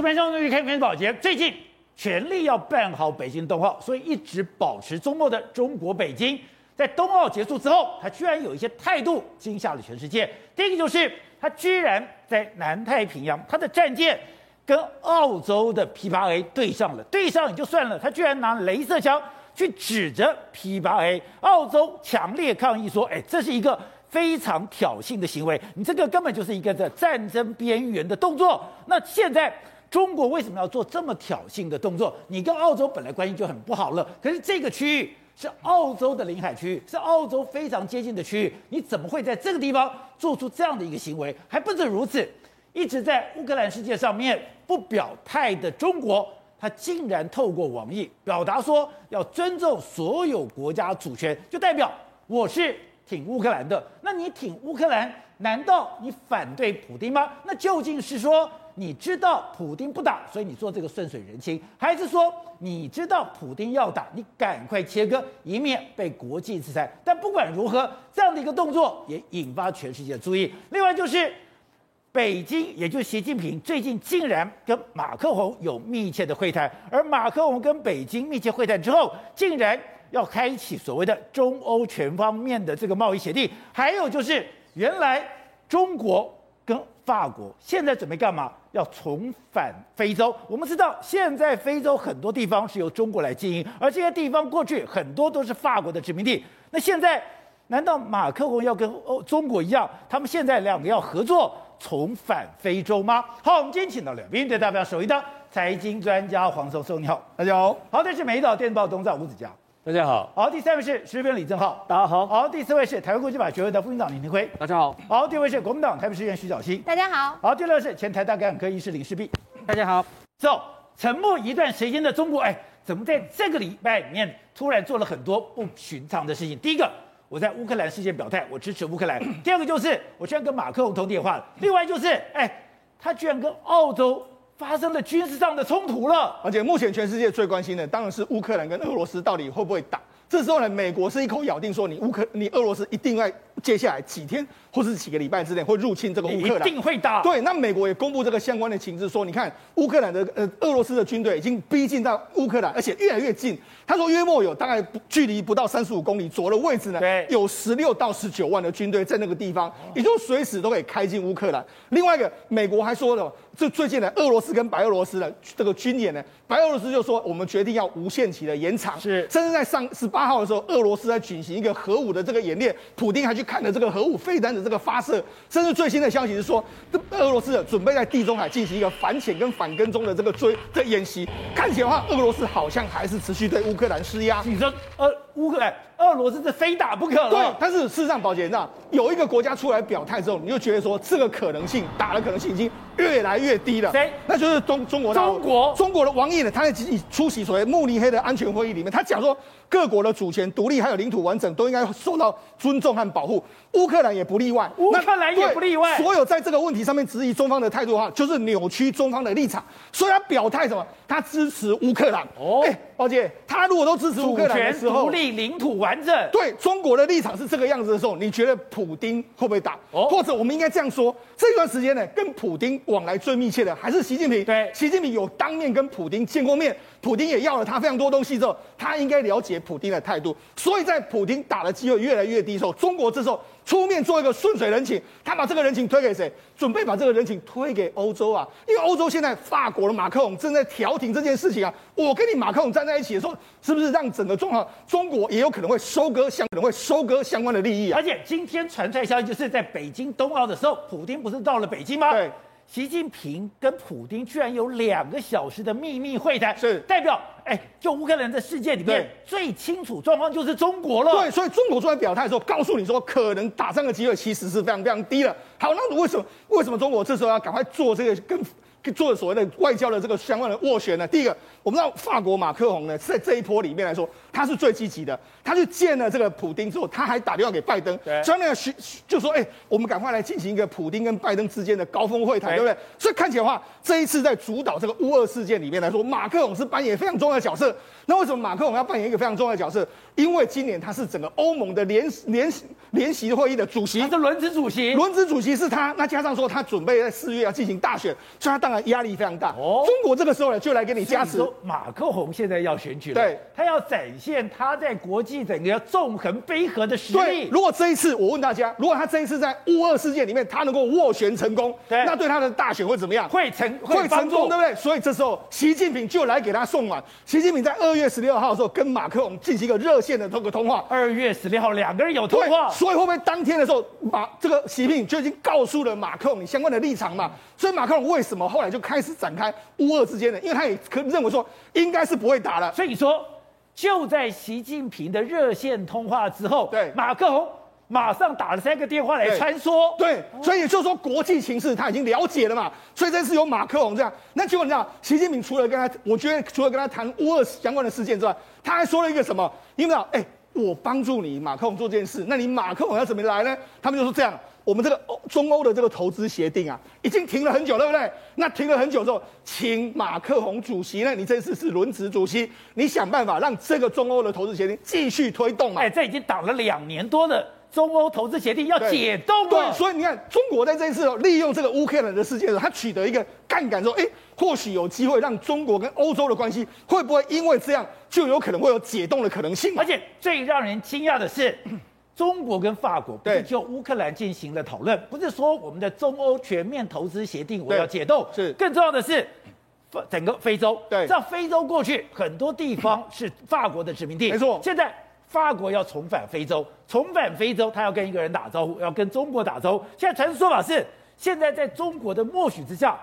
这边上终于开始保洁，最近全力要办好北京冬奥，所以一直保持周末的中国北京，在冬奥结束之后，他居然有一些态度惊吓了全世界。第一个就是他居然在南太平洋，他的战舰跟澳洲的 P8A 对上了，对上也就算了，他居然拿镭射枪去指着 P8A，澳洲强烈抗议说：“哎，这是一个。”非常挑衅的行为，你这个根本就是一个在战争边缘的动作。那现在中国为什么要做这么挑衅的动作？你跟澳洲本来关系就很不好了，可是这个区域是澳洲的领海区域，是澳洲非常接近的区域，你怎么会在这个地方做出这样的一个行为？还不止如此，一直在乌克兰事件上面不表态的中国，他竟然透过网易表达说要尊重所有国家主权，就代表我是。挺乌克兰的，那你挺乌克兰，难道你反对普丁吗？那究竟是说你知道普丁不打，所以你做这个顺水人情，还是说你知道普丁要打，你赶快切割，以免被国际制裁？但不管如何，这样的一个动作也引发全世界注意。另外就是北京，也就是习近平最近竟然跟马克宏有密切的会谈，而马克宏跟北京密切会谈之后，竟然。要开启所谓的中欧全方面的这个贸易协定，还有就是原来中国跟法国现在准备干嘛？要重返非洲。我们知道现在非洲很多地方是由中国来经营，而这些地方过去很多都是法国的殖民地。那现在难道马克龙要跟欧中国一样，他们现在两个要合作重返非洲吗？好，我们今天请到两位对代表，首一的财经专家黄松松，你好，大家好。好，这是美岛电报董事长吴子嘉。大家好，好，第三位是时评李正浩，大家好，好，第四位是台湾国际法学会的副院长林廷辉，大家好，好，第五位是国民党台北市议员徐小新，大家好，好，第六位是前台大感染科医师林世璧，大家好，走，沉默一段时间的中国，哎，怎么在这个礼拜里面突然做了很多不寻常的事情？第一个，我在乌克兰事件表态，我支持乌克兰；第二个就是我居然跟马克龙通电话了；另外就是，哎，他居然跟澳洲。发生了军事上的冲突了，而且目前全世界最关心的当然是乌克兰跟俄罗斯到底会不会打。这时候呢，美国是一口咬定说，你乌克你俄罗斯一定在接下来几天或是几个礼拜之内会入侵这个乌克兰，一定会打。对，那美国也公布这个相关的情资，说你看乌克兰的呃俄罗斯的军队已经逼近到乌克兰，而且越来越近。他说约莫有大概距离不到三十五公里左右的位置呢，有十六到十九万的军队在那个地方，也就随时都可以开进乌克兰。另外一个，美国还说了，这最近呢，俄罗斯跟白俄罗斯的这个军演呢，白俄罗斯就说我们决定要无限期的延长，是，甚至在上十八号的时候，俄罗斯在举行一个核武的这个演练，普京还去看了这个核武飞弹的这个发射，甚至最新的消息是说，这俄罗斯准备在地中海进行一个反潜跟反跟踪的这个追的演习，看起来的话，俄罗斯好像还是持续对乌克兰施压。你说，呃，乌克兰。俄罗斯是非打不可了。对，但是事实上，宝杰，那有一个国家出来表态之后，你就觉得说这个可能性打的可能性已经越来越低了。谁？那就是中中国。中国。中国的王毅呢，他在出席所谓慕尼黑的安全会议里面，他讲说各国的主权、独立还有领土完整都应该受到尊重和保护，乌克兰也不例外。乌克兰也不例外。所有在这个问题上面质疑中方的态度的话，就是扭曲中方的立场。所以他表态什么？他支持乌克兰。哦。哎，宝姐，他如果都支持乌克兰的时候，独立领土完整。对。中国的立场是这个样子的时候，你觉得普丁会不会打？哦，或者我们应该这样说，这段时间呢，跟普丁往来最密切的还是习近平。对，习近平有当面跟普丁见过面，普丁也要了他非常多东西之后，他应该了解普丁的态度。所以在普丁打的机会越来越低的时候，中国这时候。出面做一个顺水人情，他把这个人情推给谁？准备把这个人情推给欧洲啊！因为欧洲现在法国的马克龙正在调停这件事情啊！我跟你马克龙站在一起的时候，是不是让整个中华中国也有可能会收割相可能会收割相关的利益啊？而且今天传出来消息，就是在北京冬奥的时候，普京不是到了北京吗？对。习近平跟普京居然有两个小时的秘密会谈，是代表哎，就乌克兰的世界里面最清楚状况就是中国了。对，所以中国出来表态的时候，告诉你说可能打仗的机会其实是非常非常低的。好，那为什么为什么中国这时候要赶快做这个跟？做所谓的外交的这个相关的斡旋呢？第一个，我们知道法国马克宏呢，在这一波里面来说，他是最积极的。他去见了这个普丁之后，他还打电话给拜登，所以那个徐就说：“哎、欸，我们赶快来进行一个普丁跟拜登之间的高峰会谈，对不对？”所以看起来的话，这一次在主导这个乌俄事件里面来说，马克宏是扮演非常重要的角色。那为什么马克宏要扮演一个非常重要的角色？因为今年他是整个欧盟的联联联席会议的主席，他是轮值主席，轮值主席是他。那加上说他准备在四月要进行大选，所以他当。压力非常大。哦中国这个时候呢，就来给你加持。马克宏现在要选举了，对，他要展现他在国际整个纵横捭阖的实对力，。如果这一次我问大家，如果他这一次在乌俄事件里面他能够斡旋成功，对那对他的大选会怎么样？会成会成功，对。不对？所以这时候习近平就来给他送暖。习近平在二月十六号的时候跟马克宏进行一个热线的这个通话。二月十六号两个人有通话，所以会不会当天的时候，马这个习近平就已经告诉了马克宏你相关的立场嘛？所以马克龙为什么后来就开始展开乌俄之间的？因为他也可认为说应该是不会打了。所以说就在习近平的热线通话之后，对马克宏马上打了三个电话来穿梭，对，所以也就是说国际形势他已经了解了嘛，所以这次由马克龙这样，那结果你知道，习近平除了跟他，我觉得除了跟他谈乌俄相关的事件之外，他还说了一个什么？因为啊，哎，我帮助你马克龙做这件事，那你马克龙要怎么来呢？他们就说这样，我们这个欧中欧的这个投资协定啊，已经停了很久，对不对？那停了很久之后，请马克宏主席呢，你这次是轮值主席，你想办法让这个中欧的投资协定继续推动嘛？哎，这已经挡了两年多的中欧投资协定要解冻了，对，所以你看，中国在这一次哦，利用这个乌克兰的事件他取得一个杠杆，说，哎，或许有机会让中国跟欧洲的关系会不会因为这样就有可能会有解冻的可能性而？且最让人惊讶的是，中国跟法国不是就乌克兰进行了讨论，不是说我们的中欧全面投资协定我要解冻，是。更重要的是。整个非洲，对。在非洲过去很多地方是法国的殖民地，没错。现在法国要重返非洲，重返非洲，他要跟一个人打招呼，要跟中国打招呼。现在传说法是，现在在中国的默许之下，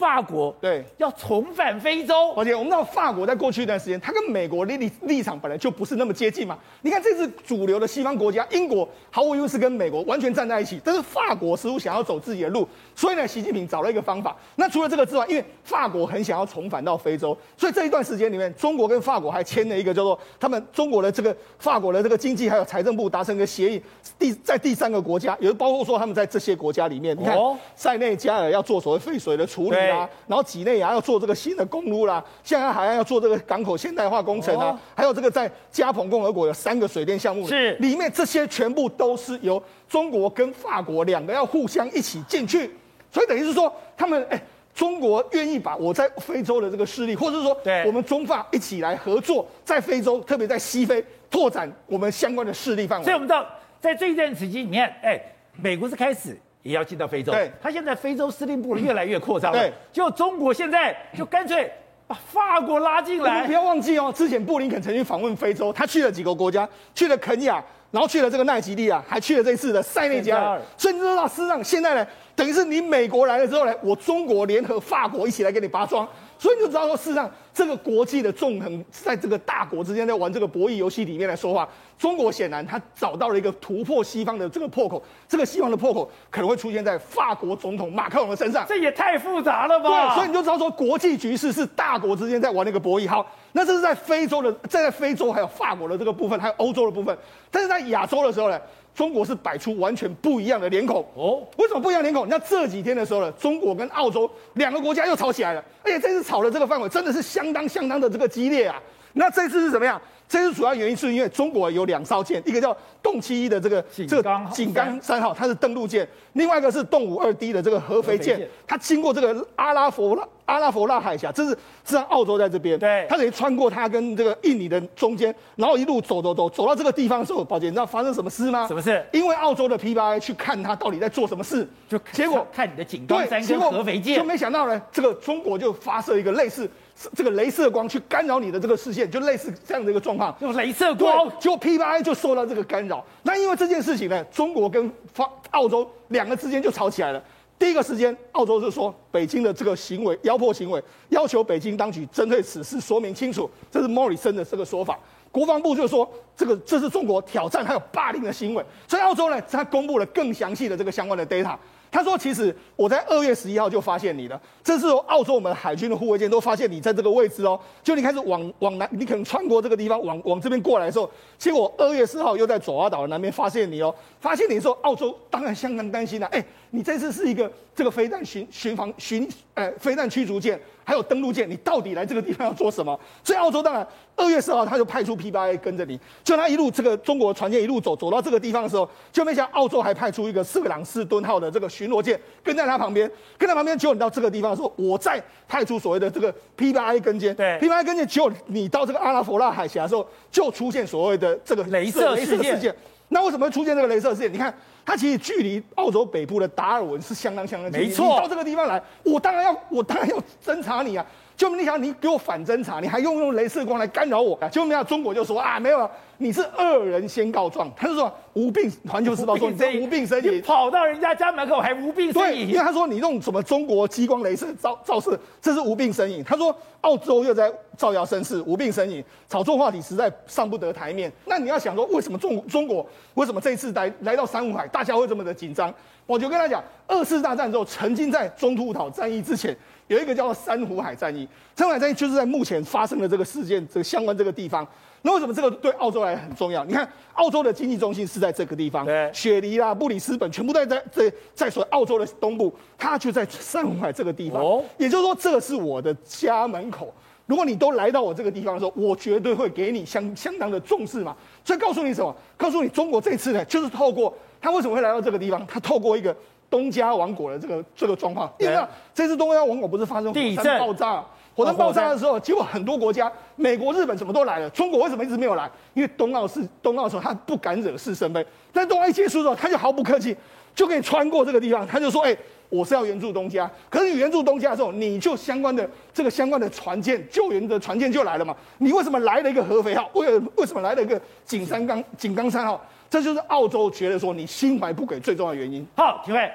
法国对要重返非洲。而且我们知道，法国在过去一段时间，它跟美国立立立场本来就不是那么接近嘛。你看，这次主流的西方国家，英国毫无疑问是跟美国完全站在一起，但是法国似乎想要走自己的路，所以呢，习近平找了一个方法。那除了这个之外，因为法国很想要重返到非洲，所以这一段时间里面，中国跟法国还签了一个叫做他们中国的这个法国的这个经济还有财政部达成一个协议，第在第三个国家，也包括说他们在这些国家里面，你看哦塞内加尔要做所谓废水的处理对啊。然后几内亚要做这个新的公路啦，现在海岸要做这个港口现代化工程啊，哦还有这个在加蓬共和国有三个水电项目，是里面这些全部都是由中国跟法国两个要互相一起进去，所以等于是说他们哎，中国愿意把我在非洲的这个势力，或者是说对我们中法一起来合作，在非洲，特别在西非拓展我们相关的势力范围。所以我们知道，在这一段时期里面，哎，美国是开始也要进到非洲，对。他现在非洲司令部越来越扩张了，对。就中国现在就干脆把法国拉进来。你们不，要忘记哦，之前布林肯曾经访问非洲，他去了几个国家，去了肯亚，然后去了这个奈及利亚，还去了这次的塞内加尔。所以你知道，事实上现在呢，等于是你美国来了之后呢，我中国联合法国一起来给你拔桩。所以你就知道说，事实上这个国际的纵横，在这个大国之间在玩这个博弈游戏里面来说话，中国显然他找到了一个突破西方的这个破口，这个西方的破口可能会出现在法国总统马克龙的身上。这也太复杂了吧？对，所以你就知道说，国际局势是大国之间在玩那个博弈。好，那这是在非洲的，在在非洲还有法国的这个部分，还有欧洲的部分。但是在亚洲的时候呢，中国是摆出完全不一样的脸孔。哦，为什么不一样脸孔？那这几天的时候呢，中国跟澳洲两个国家又吵起来了，而且这次吵的这个范围真的是相当相当的这个激烈啊。那这次是怎么样？这是主要原因是因为中国有两艘舰，一个叫洞七一的这个井这个冈井冈三号，它是登陆舰；另外一个是洞五二 D 的这个合肥舰它经过这个阿拉佛拉阿拉佛拉海峡，这是是让澳洲在这边，对。它等于穿过它跟这个印尼的中间，然后一路走走走走到这个地方的时候，宝姐，你知道发生什么事吗？什么事？因为澳洲的 P 八 A 去看它到底在做什么事，就结果看你的井对冈，三跟合肥舰。就，没想到呢，这个中国就发射一个类似这个镭射光去干扰你的这个视线，就类似这样的一个状况。用镭射光，，结果 P8I 就受到这个干扰。那因为这件事情呢，中国跟方澳洲两个之间就吵起来了。第一个时间，澳洲就说北京的这个行为压迫行为，要求北京当局针对此事说明清楚。这是莫里森的这个说法。国防部就说这个这是中国挑战还有霸凌的行为。所以澳洲呢，他公布了更详细的这个相关的 data。他说：“其实我在二月十一号就发现你了，这是澳洲我们海军的护卫舰都发现你在这个位置哦。就你开始往往南，你可能穿过这个地方往往这边过来的时候，结果二月四号又在爪哇岛的南边发现你哦。发现你的时候，澳洲当然相当担心了、啊。哎，你这次是一个这个飞弹巡巡防巡呃飞弹驱逐舰，还有登陆舰，你到底来这个地方要做什么？所以澳洲当然二月四号他就派出 P 八 A 跟着你，就他一路这个中国船舰一路走走到这个地方的时候，就没想到澳洲还派出一个四个朗斯敦号的这个巡逻舰跟在他旁边，跟在旁边。结果你到这个地方的时候，我再派出所谓的这个 P 八 A 跟舰，对 P 八 A 跟舰，结果你到这个阿拉弗拉海峡的时候，就出现所谓的这个镭射事件。那为什么会出现这个镭射事件？你看，它其实距离澳洲北部的达尔文是相当相当近。没错，你到这个地方来，我当然要，我当然要侦查你啊！就你想，你给我反侦查，你还用用镭射光来干扰我？就没有，中国就说啊，没有了。你是恶人先告状，他就说无病。环球时报说你这无病呻吟，跑到人家家门口还无病呻吟。因为他说你用什么中国激光镭射照照射，这是无病呻吟。他说澳洲又在造谣生事，无病呻吟，炒作话题实在上不得台面。那你要想说，为什么中中国为什么这次来来到珊瑚海，大家会这么的紧张？我就跟他讲，二次大战之后，曾经在中途岛战役之前，有一个叫做珊瑚海战役。珊瑚海战役就是在目前发生的这个事件这个相关这个地方。那为什么这个对澳洲来很重要？你看，澳洲的经济中心是在这个地方，对，雪梨啦、布里斯本全部在在在在所澳洲的东部，它就在珊瑚海这个地方。哦，也就是说，这个是我的家门口。如果你都来到我这个地方的时候，我绝对会给你相相当的重视嘛。所以告诉你什么？告诉你，中国这次呢，就是透过他为什么会来到这个地方？他透过一个东加王国的这个这个状况。因为这次东加王国不是发生火山爆炸？火山爆炸的时候，结果很多国家，美国、日本什么都来了。中国为什么一直没有来？因为冬奥是冬奥的时候，他不敢惹是生非。但冬奥一结束之后，他就毫不客气，就可以穿过这个地方。他就说：“哎，我是要援助东家。可是你援助东家的时候，你就相关的这个相关的船舰救援的船舰就来了嘛？你为什么来了一个合肥号？为为什么来了一个井山冈井冈山号？这就是澳洲觉得说你心怀不轨最重要的原因。”好，请问。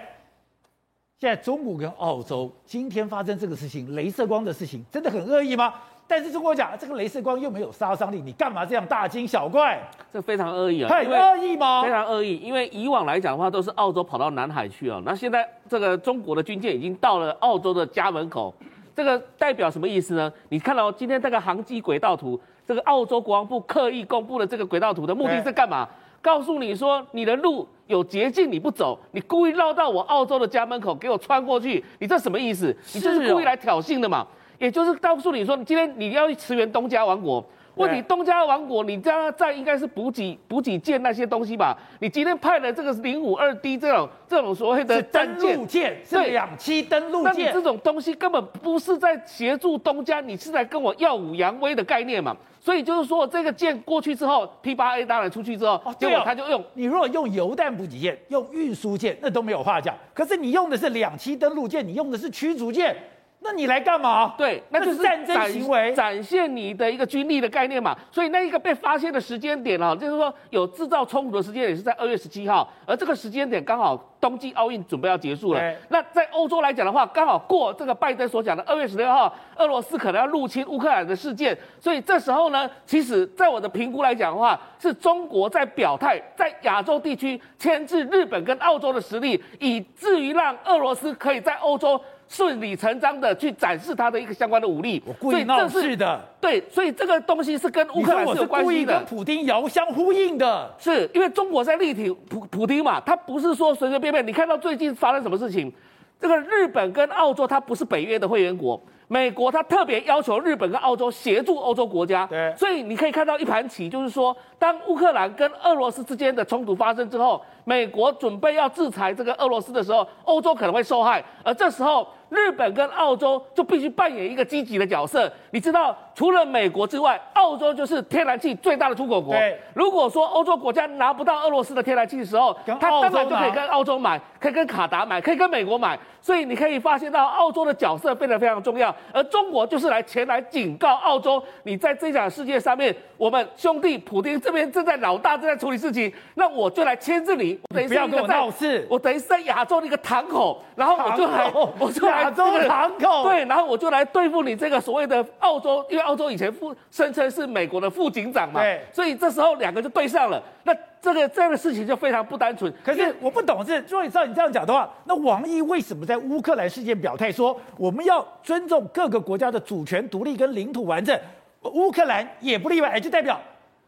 现在中国跟澳洲今天发生这个事情，镭射光的事情，真的很恶意吗？但是中国讲这个镭射光又没有杀伤力，你干嘛这样大惊小怪？这非常恶意啊！很恶意吗？非常恶意，因为以往来讲的话，都是澳洲跑到南海去啊，那现在这个中国的军舰已经到了澳洲的家门口，这个代表什么意思呢？你看到今天这个航机轨道图，这个澳洲国防部刻意公布的这个轨道图的目的是干嘛？告诉你说你的路。有捷径你不走，你故意绕到我澳洲的家门口给我穿过去，你这什么意思？你这是故意来挑衅的嘛？也就是告诉你说，你今天你要去驰援东家王国，问题东家王国你这样在应该是补给补给舰那些东西吧？你今天派的这个零五二 D 这种这种所谓的登陆舰，是两栖登陆舰，那你这种东西根本不是在协助东家，你是在跟我耀武扬威的概念嘛？所以就是说，这个舰过去之后，P8A 当然出去之后，哦、结果他就用你如果用油弹补给舰、用运输舰，那都没有话讲。可是你用的是两栖登陆舰，你用的是驱逐舰。那你来干嘛？对，那就是战争行为，展现你的一个军力的概念嘛。所以那一个被发现的时间点啊，就是说有制造冲突的时间也是在二月十七号，而这个时间点刚好冬季奥运准备要结束了。那在欧洲来讲的话，刚好过这个拜登所讲的二月十六号，俄罗斯可能要入侵乌克兰的事件。所以这时候呢，其实在我的评估来讲的话，是中国在表态，在亚洲地区牵制日本跟澳洲的实力，以至于让俄罗斯可以在欧洲。顺理成章的去展示他的一个相关的武力，我故意闹事的。对，所以这个东西是跟乌克兰是有关系的。跟普京遥相呼应的，是因为中国在力挺普普京嘛，他不是说随随便便。你看到最近发生什么事情？这个日本跟澳洲，它不是北约的会员国。美国他特别要求日本跟澳洲协助欧洲国家，对，所以你可以看到一盘棋，就是说，当乌克兰跟俄罗斯之间的冲突发生之后，美国准备要制裁这个俄罗斯的时候，欧洲可能会受害，而这时候日本跟澳洲就必须扮演一个积极的角色。你知道，除了美国之外，澳洲就是天然气最大的出口国。对，如果说欧洲国家拿不到俄罗斯的天然气的时候，他当然就可以跟澳洲买，可以跟卡达买，可以跟美国买。所以你可以发现到澳洲的角色变得非常重要。而中国就是来前来警告澳洲，你在这场世界上面，我们兄弟普丁这边正在老大正在处理事情，那我就来牵制你。你不要跟我闹事，我等于是在亚洲的一个堂口，然后我就来，我就来亚洲的堂口，对，然后我就来对付你这个所谓的澳洲，因为澳洲以前副声称是美国的副警长嘛，对，所以这时候两个就对上了。那这个这样的事情就非常不单纯。可是我不懂是，如果你照你这样讲的话，那王毅为什么在乌克兰事件表态说我们要尊重各个国家的主权、独立跟领土完整？乌克兰也不例外，就代表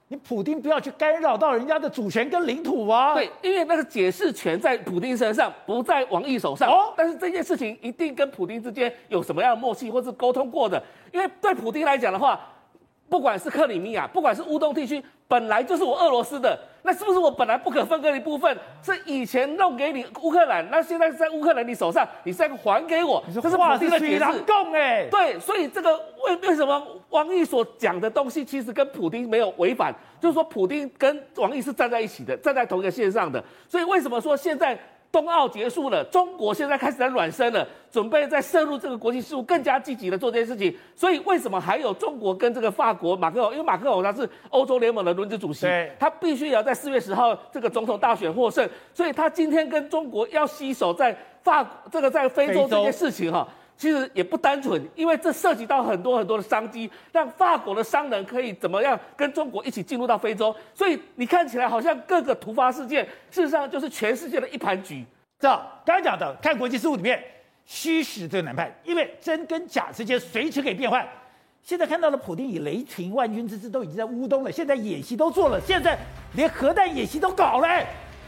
你普丁不要去干扰到人家的主权跟领土啊。对，因为那个解释权在普丁身上，不在王毅手上。哦，但是这件事情一定跟普丁之间有什么样的默契，或是沟通过的。因为对普丁来讲的话，不管是克里米亚，不管是乌东地区。本来就是我俄罗斯的，那是不是我本来不可分割的一部分？是以前弄给你乌克兰，那现在在乌克兰你手上，你现在还给我，这是普京的解释。哎，对，所以这个为为什么王毅所讲的东西，其实跟普京没有违反，就是说普京跟王毅是站在一起的，站在同一个线上的。所以为什么说现在？冬奥结束了，中国现在开始在暖身了，准备在涉入这个国际事务，更加积极的做这件事情。所以为什么还有中国跟这个法国马克龙？因为马克龙他是欧洲联盟的轮值主席，他必须要在四月十号这个总统大选获胜，所以他今天跟中国要携手在法这个在非洲这件事情哈。其实也不单纯，因为这涉及到很多很多的商机，让法国的商人可以怎么样跟中国一起进入到非洲。所以你看起来好像各个突发事件，事实上就是全世界的一盘局。这刚刚讲的，看国际事务里面，虚实最难判，因为真跟假之间随时可以变换。现在看到了普丁以雷霆万钧之姿都已经在乌东了，现在演习都做了，现在连核弹演习都搞了。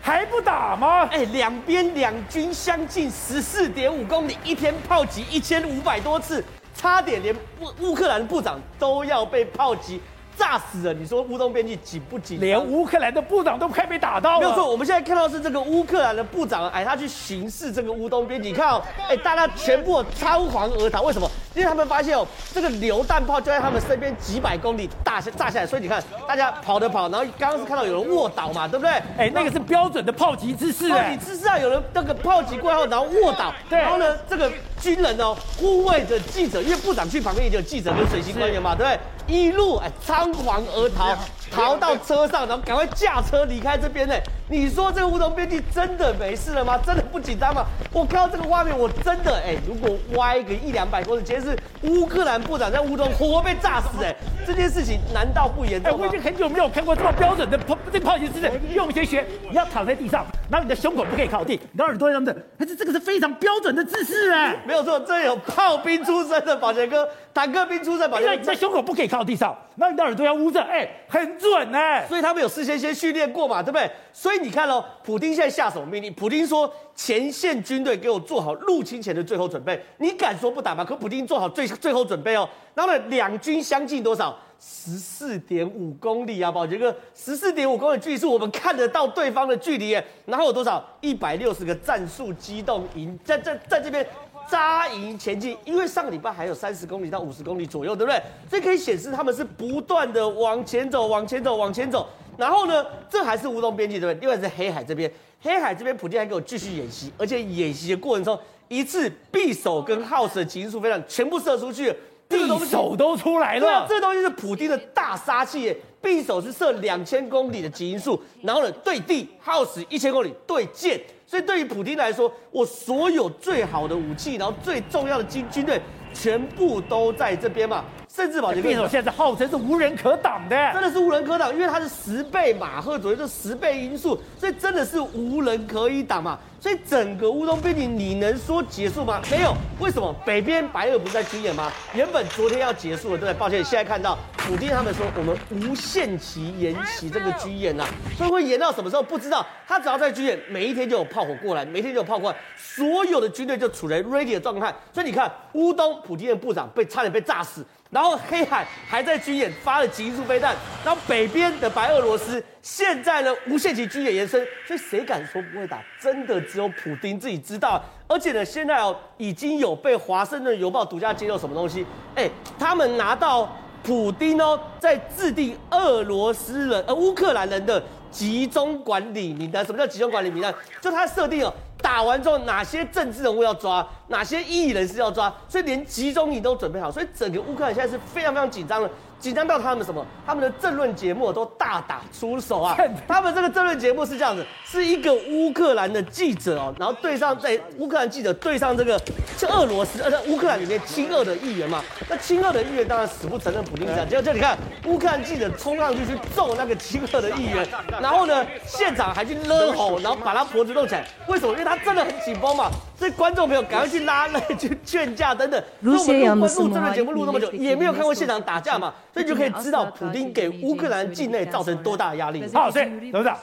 还不打吗？哎，两边两军相近十四点五公里，一天炮击一千五百多次，差点连乌乌克兰部长都要被炮击。炸死了！你说乌东边境紧不紧？连乌克兰的部长都快被打到了。没有错，我们现在看到是这个乌克兰的部长，哎，他去巡视这个乌东边境，你看哦，哎，大家全部仓皇而逃。为什么？因为他们发现哦，这个榴弹炮就在他们身边几百公里大炸下来，所以你看，大家跑的跑，然后刚刚是看到有人卧倒嘛，对不对？哎，那个是标准的炮击姿势，炮击姿势啊，有人那个炮击过后，然后卧倒，对，然后呢，这个军人哦护卫着记者，因为部长去旁边也有记者跟随行官员嘛，对不对？一路哎仓皇而逃，逃到车上，然后赶快驾车离开这边呢。你说这个乌东边境真的没事了吗？真的不紧张吗？我看到这个画面，我真的哎，如果歪个一两百公里，今天是乌克兰部长在乌东活被炸死哎，这件事情难道不严重吗？我已经很久没有看过这么标准的炮这炮击姿势，用先学，你要躺在地上，然后你的胸口不可以靠地，你的耳朵这样子，但是这个是非常标准的姿势哎，没有错，这有炮兵出身的宝杰哥，坦克兵出身，宝杰哥，你的胸口不可以靠到地上，那你的耳朵要捂着，哎，很准哎，所以他们有事先先训练过嘛，对不对？所以你看哦，普丁现在下什么命令？普丁说前线军队给我做好入侵前的最后准备。你敢说不打吗？可普丁做好最最后准备哦。那么，两军相近多少？十四点五公里啊，宝杰哥，十四点五公里距离是我们看得到对方的距离耶。然后有多少？一百六十个战术机动营在在在这边扎营前进。因为上个礼拜还有三十公里到五十公里左右，对不对？这可以显示他们是不断的往前走，往前走，往前走。然后呢，这还是乌东边境对不对？另外是黑海这边，黑海这边普丁还给我继续演习，而且演习的过程中，一次匕首跟耗时的极音速飞弹全部射出去，匕首都出来了。这东西是普丁的大杀器耶，匕首是射两千公里的极音速，然后呢对地耗时一千公里对舰，所以对于普京来说，我所有最好的武器，然后最重要的军军队全部都在这边嘛。甚至宝杰哥，现在号称是无人可挡的，真的是无人可挡，因为它是十倍马赫左右，就十倍音速，所以真的是无人可以挡嘛。所以整个乌东边境，你能说结束吗？没有，为什么？北边白俄不是在军演吗？原本昨天要结束了，对不对？抱歉，现在看到普京他们说，我们无限期延期这个军演呐，所以会延到什么时候不知道。他只要在军演，每一天就有炮火过来，每天就有炮过来，所有的军队就处在 ready 的状态。所以你看，乌东普京的部长被差点被炸死。然后黑海还在军演发了极速飞弹，然后北边的白俄罗斯现在呢无限期军演延伸，所以谁敢说不会打？真的只有普丁自己知道。而且呢，现在哦已经有被华盛顿邮报独家揭露什么东西？哎，他们拿到普丁哦在制定俄罗斯人呃乌克兰人的集中管理名单。什么叫集中管理名单？就他设定哦。打完之后，哪些政治人物要抓，哪些异议人士要抓，所以连集中营都准备好，所以整个乌克兰现在是非常非常紧张的。紧张到他们什么？他们的政论节目都大打出手啊！他们这个政论节目是这样子，是一个乌克兰的记者哦，然后对上在乌克兰记者对上这个是俄罗斯，而且乌克兰里面亲俄的议员嘛，那亲俄的议员当然死不承认普京讲。结果这你看乌克兰记者冲上去去揍那个亲俄的议员，然后呢现场还去勒吼，然后把他脖子弄起来。为什么？因为他真的很紧绷嘛。所以观众朋友赶快去拉累、去劝架等等。如果我们录录这个节目录那么久，也没有看过现场打架嘛，所以就可以知道普丁给乌克兰境内造成多大的压力。好，所以董事长，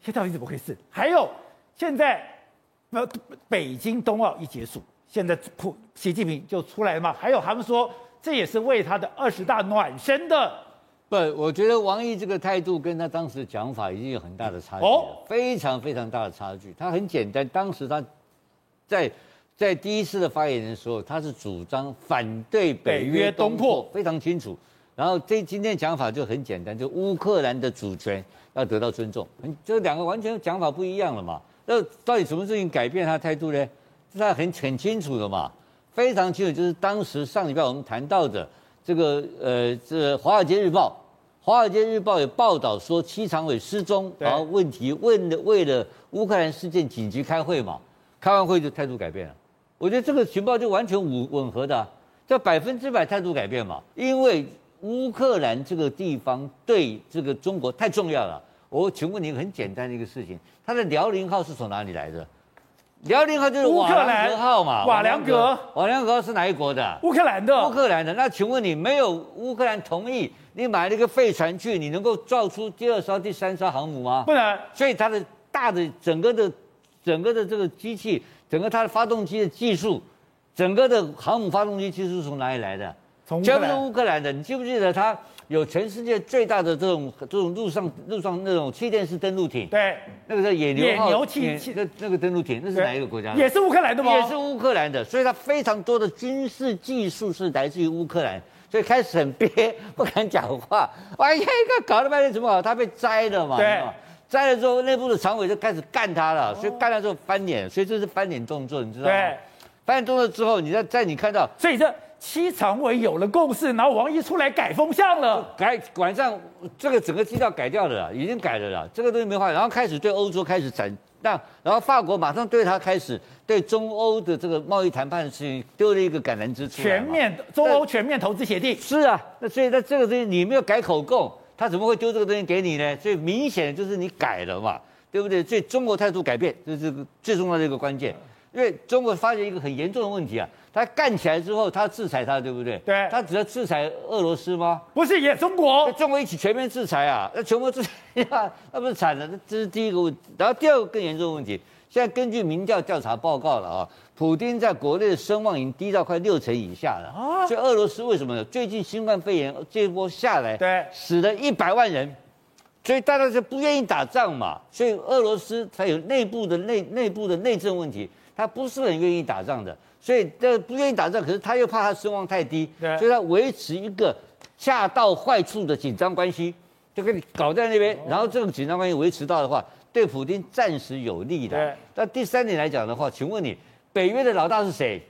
现在到底怎么回事？还有现在，呃，北京冬奥一结束，现在普习近平就出来了嘛？还有他们说，这也是为他的二十大暖身的。不，我觉得王毅这个态度跟他当时的讲法已经有很大的差距，哦，非常非常大的差距。他很简单，当时他在在第一次的发言的时候，他是主张反对北约东扩，非常清楚。然后这今天讲法就很简单，就乌克兰的主权要得到尊重，这两个完全讲法不一样了嘛。那到底什么事情改变他态度呢？是他很很清楚的嘛，非常清楚，就是当时上礼拜我们谈到的。这个呃，这《华尔街日报》，《华尔街日报》也报道说，七常委失踪，然后问题问的为了乌克兰事件紧急开会嘛，开完会就态度改变了。我觉得这个情报就完全吻吻合的，啊，这百分之百态度改变嘛，因为乌克兰这个地方对这个中国太重要了。我请问你很简单的一个事情，它的辽宁号是从哪里来的？辽宁号就是瓦良格号嘛，瓦良格，瓦良格是哪一国的？乌克兰的。乌克兰的。那请问你没有乌克兰同意，你买了一个废船去，你能够造出第二艘、第三艘航母吗？不能。所以它的大的整个的整个的这个机器，整个它的发动机的技术，整个的航母发动机技术是从哪里来的？从全部是乌克兰的。你记不记得它？有全世界最大的这种这种陆上陆上那种气垫式登陆艇，对，那个叫野牛号，野牛气那那个登陆艇，那是哪一个国家？也是乌克兰的吗？也是乌克兰的，所以它非常多的军事技术是来自于乌克兰，所以开始很憋，不敢讲话。哎呀，搞了半天怎么好？他被摘了嘛？对，摘了之后，内部的常委就开始干他了，所以干了之后翻脸，所以这是翻脸动作，你知道吗？对，翻脸动作之后，你在在你看到，所以这。七常委有了共识，然后王毅出来改风向了，改晚上这个整个基调改掉了啦，已经改了啦，这个东西没话。然后开始对欧洲开始展，那然后法国马上对他开始对中欧的这个贸易谈判的事情丢了一个橄榄枝出来，全面中欧全面投资协定是啊，那所以在这个东西你没有改口供，他怎么会丢这个东西给你呢？所以明显就是你改了嘛，对不对？所以中国态度改变这是个最重要的一个关键，因为中国发现一个很严重的问题啊。他干起来之后，他制裁他，对不对？对。他只要制裁俄罗斯吗？不是，也中国。中国一起全面制裁啊！那全部制裁，那不是惨了？这是第一个问题。然后第二个更严重的问题，现在根据民调调查报告了啊，普京在国内的声望已经低到快六成以下了。啊。所以俄罗斯为什么呢？最近新冠肺炎这一波下来，对，死了一百万人，所以大家就不愿意打仗嘛。所以俄罗斯才有内部的内内部的内政问题，他不是很愿意打仗的。所以这不愿意打仗，可是他又怕他声望太低，所以他维持一个恰到坏处的紧张关系，就跟你搞在那边。然后这种紧张关系维持到的话，对普京暂时有利的。那第三点来讲的话，请问你，北约的老大是谁？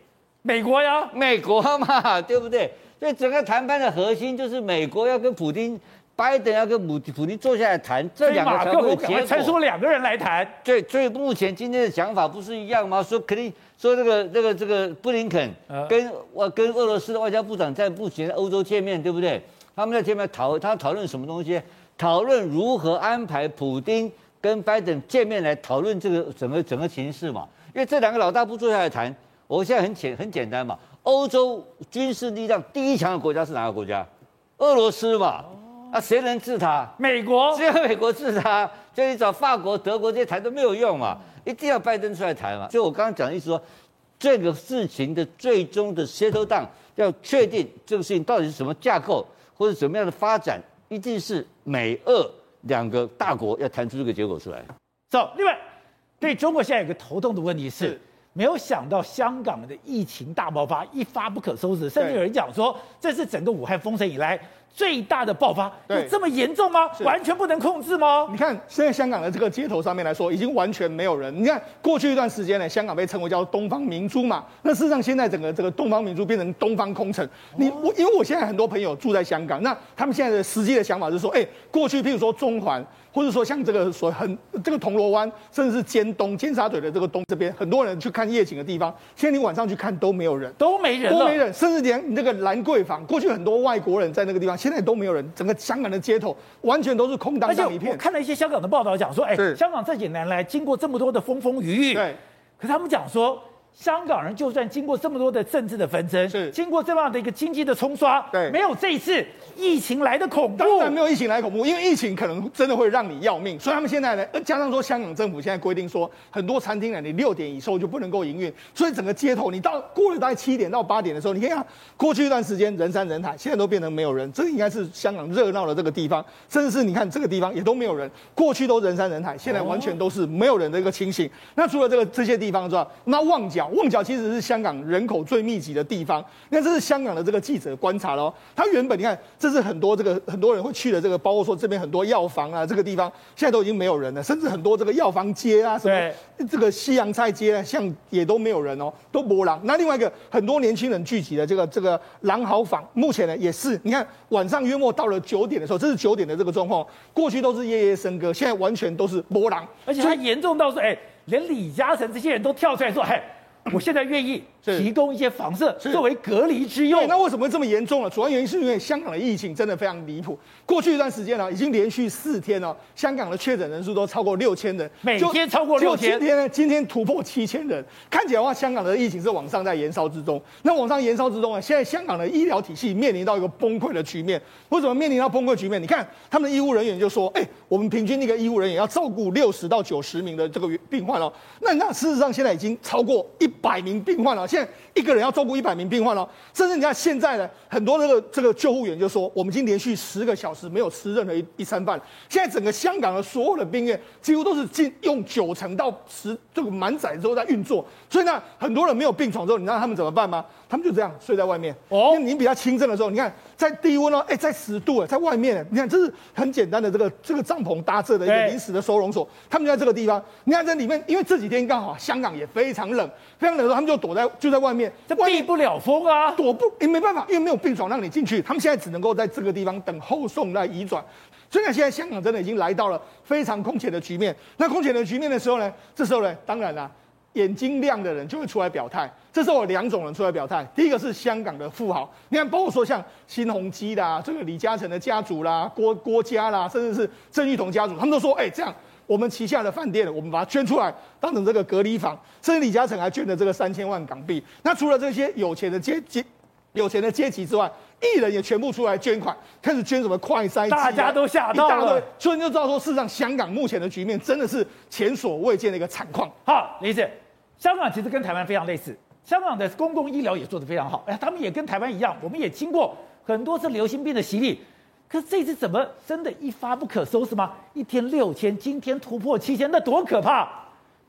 美国呀，美国嘛，对不对？所以整个谈判的核心就是美国要跟普丁。拜登要跟普普丁坐下来谈，这两个才会有结果。才说两个人来谈。对，所以目前今天的想法不是一样吗？说肯定说这个这个这个布林肯跟我跟俄罗斯的外交部长在目前欧洲见面，对不对？他们在见面讨他讨论什么东西？讨论如何安排普丁跟拜登见面来讨论这个整个整个形势嘛？因为这两个老大不坐下来谈，我现在很简很简单嘛。欧洲军事力量第一强的国家是哪个国家？俄罗斯嘛。啊，谁能治他？美国，只有美国治他。就你找法国、德国这些谈都没有用嘛，一定要拜登出来谈嘛。就我刚刚讲的意思说，这个事情的最终的 settle down，要确定这个事情到底是什么架构或者怎么样的发展，一定是美俄两个大国要谈出这个结果出来。走，另外，对中国现在有个头痛的问题是，是没有想到香港的疫情大爆发，一发不可收拾，甚至有人讲说，这是整个武汉封城以来。最大的爆发有这么严重吗？完全不能控制吗？你看，现在香港的这个街头上面来说，已经完全没有人。你看，过去一段时间呢，香港被称为叫东方明珠嘛。那事实上，现在整个这个东方明珠变成东方空城。你我，因为我现在很多朋友住在香港，那他们现在的实际的想法是说，哎，过去譬如说中环。或者说像这个所很这个铜锣湾，甚至是尖东尖沙咀的这个东这边，很多人去看夜景的地方，现在你晚上去看都没有人，都没人，都没人，甚至连那个兰桂坊，过去很多外国人在那个地方，现在都没有人，整个香港的街头完全都是空荡荡一片。我看了一些香港的报道讲说，哎，香港这几年来经过这么多的风风雨雨，对，可他们讲说。香港人就算经过这么多的政治的纷争，是经过这么样的一个经济的冲刷，对，没有这一次疫情来的恐怖。当然没有疫情来恐怖，因为疫情可能真的会让你要命。所以他们现在呢，加上说香港政府现在规定说，很多餐厅呢，你六点以后就不能够营运，所以整个街头你到过了大概七点到八点的时候，你看过去一段时间人山人海，现在都变成没有人。这应该是香港热闹的这个地方，甚至是你看这个地方也都没有人，过去都人山人海，现在完全都是没有人的一个情形。那除了这个这些地方之外，那旺角，旺角其实是。香港人口最密集的地方，你看这是香港的这个记者观察喽。他原本你看，这是很多这个很多人会去的这个，包括说这边很多药房啊，这个地方现在都已经没有人了，甚至很多这个药房街啊，什么这个西洋菜街啊，像也都没有人哦，都波浪。那另外一个很多年轻人聚集的这个这个狼豪坊，目前呢也是，你看晚上约莫到了九点的时候，这是九点的这个状况，过去都是夜夜笙歌，现在完全都是波浪，而且它严重到说，哎，连李嘉诚这些人都跳出来说，嘿。我现在愿意提供一些房舍作为隔离之用。那为什么会这么严重呢？主要原因是因为香港的疫情真的非常离谱。过去一段时间呢，已经连续四天了，香港的确诊人数都超过六千人，每天超过六千。今天呢，今天突破七千人，看起来的话，香港的疫情是往上在延烧之中。那往上延烧之中啊，现在香港的医疗体系面临到一个崩溃的局面。为什么面临到崩溃局面？你看他们的医务人员就说：“哎，我们平均一个医务人员要照顾六十到九十名的这个病患哦。”那那事实上现在已经超过一百名病患了。现在一个人要照顾一百名病患了，甚至你看现在呢，很多这个这个救护员就说：“我们已经连续十个小时没有吃任何一一餐饭。”现在整个香港的所有的病院几乎都是进用九成到十这个满载之后在运作，所以呢，很多人没有病床之后，你知道他们怎么办吗？他们就这样睡在外面。哦，因为你比较轻症的时候，你看在低温哦，哎，在十度，在外面，你看这是很简单的这个这个帐篷搭设的一个临时的收容所，他们就在这个地方。你看在里面，因为这几天刚好香港也非常冷，非常冷的时候，他们就躲在就在外面，这避不了风啊，躲不也没办法，因为没有病床让你进去，他们现在只能够在这个地方等后送来移转。所以呢，现在香港真的已经来到了非常空前的局面。那空前的局面的时候呢，这时候呢，当然啦。眼睛亮的人就会出来表态，这时候有两种人出来表态。第一个是香港的富豪，你看，包括说像新鸿基啦，这个李嘉诚的家族啦，郭郭家啦，甚至是郑裕彤家族，他们都说，哎，这样我们旗下的饭店，我们把它捐出来，当成这个隔离房。甚至李嘉诚还捐了这个三千万港币。那除了这些有钱的阶级、有钱的阶级之外，艺人也全部出来捐款，开始捐什么快筛机，大家都吓到了。所以你就知道说，事实上香港目前的局面真的是前所未见的一个惨况。好，李子。香港其实跟台湾非常类似，香港的公共医疗也做得非常好。哎，他们也跟台湾一样，我们也经过很多次流行病的洗礼。可是这次怎么真的一发不可收拾吗？一天六千，今天突破七千，那多可怕！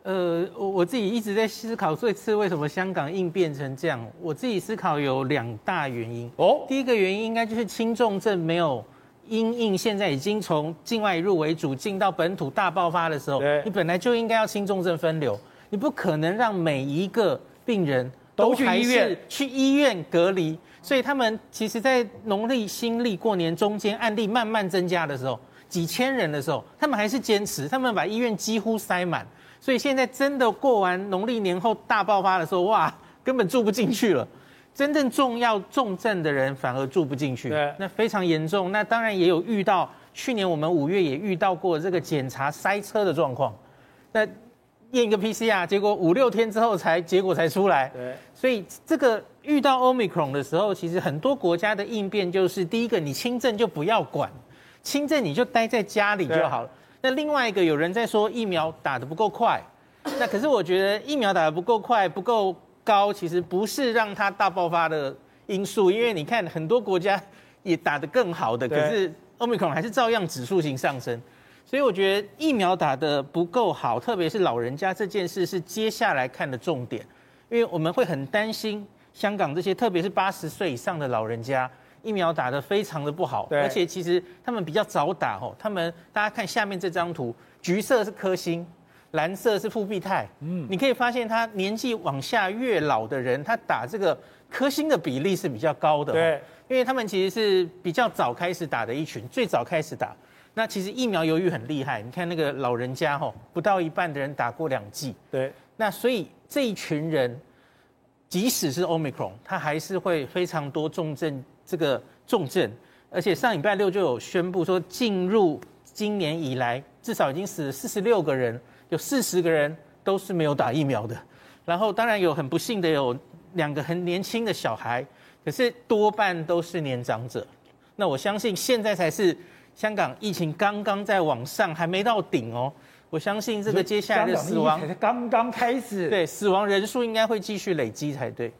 呃，我我自己一直在思考，这次为什么香港应变成这样？我自己思考有两大原因。哦，第一个原因应该就是轻重症没有因应，现在已经从境外入为主，进到本土大爆发的时候，你本来就应该要轻重症分流。你不可能让每一个病人都去医院去医院隔离，所以他们其实，在农历新历过年中间案例慢慢增加的时候，几千人的时候，他们还是坚持，他们把医院几乎塞满，所以现在真的过完农历年后大爆发的时候，哇，根本住不进去了，真正重要重症的人反而住不进去，那非常严重。那当然也有遇到，去年我们五月也遇到过这个检查塞车的状况，那。验一个 PCR，结果五六天之后才结果才出来。对，所以这个遇到 Omicron 的时候，其实很多国家的应变就是：第一个，你轻症就不要管，轻症你就待在家里就好了。那另外一个，有人在说疫苗打得不够快，那可是我觉得疫苗打得不够快、不够高，其实不是让它大爆发的因素，因为你看很多国家也打得更好的，可是 Omicron 还是照样指数型上升。所以我觉得疫苗打得不够好，特别是老人家这件事是接下来看的重点，因为我们会很担心香港这些，特别是八十岁以上的老人家，疫苗打得非常的不好，对。而且其实他们比较早打哦，他们大家看下面这张图，橘色是科兴，蓝色是复必泰，嗯，你可以发现他年纪往下越老的人，他打这个科兴的比例是比较高的，对，因为他们其实是比较早开始打的一群，最早开始打。那其实疫苗犹豫很厉害，你看那个老人家吼，不到一半的人打过两剂。对。那所以这一群人，即使是 Omicron，他还是会非常多重症，这个重症。而且上礼拜六就有宣布说，进入今年以来，至少已经死了四十六个人，有四十个人都是没有打疫苗的。然后当然有很不幸的有两个很年轻的小孩，可是多半都是年长者。那我相信现在才是香港疫情刚刚在往上，还没到顶哦。我相信这个接下来的死亡才刚刚开始，对，死亡人数应该会继续累积才对。